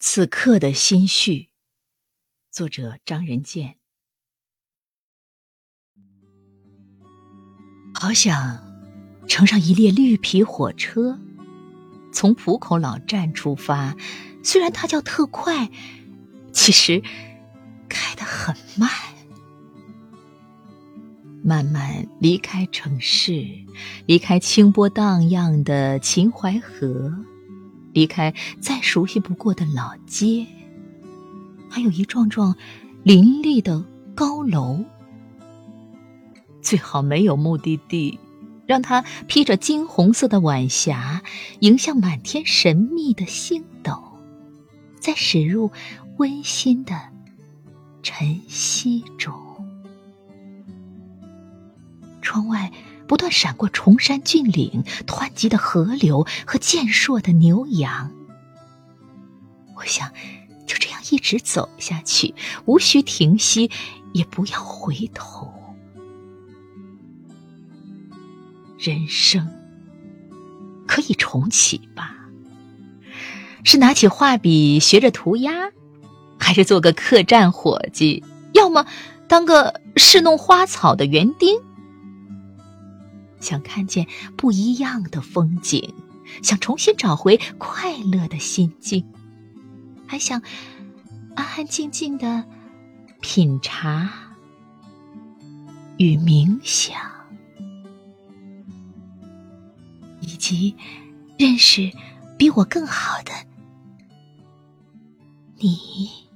此刻的心绪，作者张仁健。好想乘上一列绿皮火车，从浦口老站出发。虽然它叫特快，其实开得很慢。慢慢离开城市，离开清波荡漾的秦淮河。离开再熟悉不过的老街，还有一幢幢林立的高楼。最好没有目的地，让它披着金红色的晚霞，迎向满天神秘的星斗，再驶入温馨的晨曦中。窗外。不断闪过崇山峻岭、湍急的河流和健硕的牛羊。我想就这样一直走下去，无需停息，也不要回头。人生可以重启吧？是拿起画笔学着涂鸦，还是做个客栈伙计？要么当个侍弄花草的园丁？想看见不一样的风景，想重新找回快乐的心境，还想安安静静的品茶与冥想，以及认识比我更好的你。